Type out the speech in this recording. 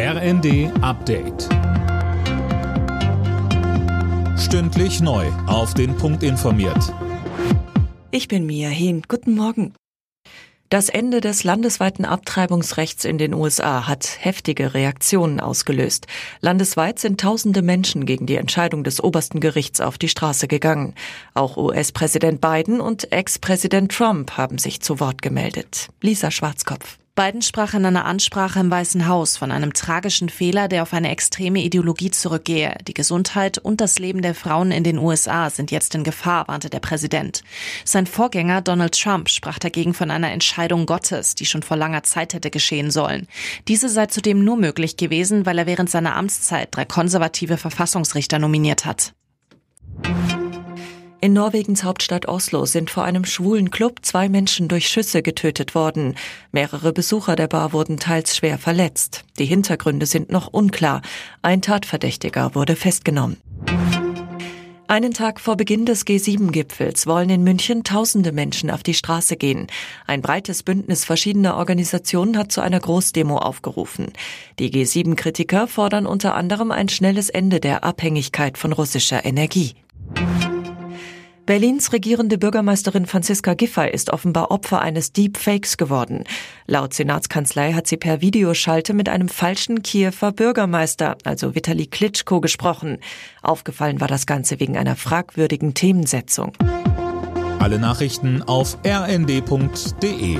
RND Update. Stündlich neu. Auf den Punkt informiert. Ich bin Mia Hehn. Guten Morgen. Das Ende des landesweiten Abtreibungsrechts in den USA hat heftige Reaktionen ausgelöst. Landesweit sind tausende Menschen gegen die Entscheidung des obersten Gerichts auf die Straße gegangen. Auch US-Präsident Biden und Ex-Präsident Trump haben sich zu Wort gemeldet. Lisa Schwarzkopf. Biden sprach in einer Ansprache im Weißen Haus von einem tragischen Fehler, der auf eine extreme Ideologie zurückgehe. Die Gesundheit und das Leben der Frauen in den USA sind jetzt in Gefahr, warnte der Präsident. Sein Vorgänger Donald Trump sprach dagegen von einer Entscheidung Gottes, die schon vor langer Zeit hätte geschehen sollen. Diese sei zudem nur möglich gewesen, weil er während seiner Amtszeit drei konservative Verfassungsrichter nominiert hat. In Norwegens Hauptstadt Oslo sind vor einem schwulen Club zwei Menschen durch Schüsse getötet worden. Mehrere Besucher der Bar wurden teils schwer verletzt. Die Hintergründe sind noch unklar. Ein Tatverdächtiger wurde festgenommen. Einen Tag vor Beginn des G7-Gipfels wollen in München tausende Menschen auf die Straße gehen. Ein breites Bündnis verschiedener Organisationen hat zu einer Großdemo aufgerufen. Die G7-Kritiker fordern unter anderem ein schnelles Ende der Abhängigkeit von russischer Energie. Berlins regierende Bürgermeisterin Franziska Giffey ist offenbar Opfer eines Deepfakes geworden. Laut Senatskanzlei hat sie per Videoschalte mit einem falschen Kiewer Bürgermeister, also Vitali Klitschko, gesprochen. Aufgefallen war das Ganze wegen einer fragwürdigen Themensetzung. Alle Nachrichten auf rnd.de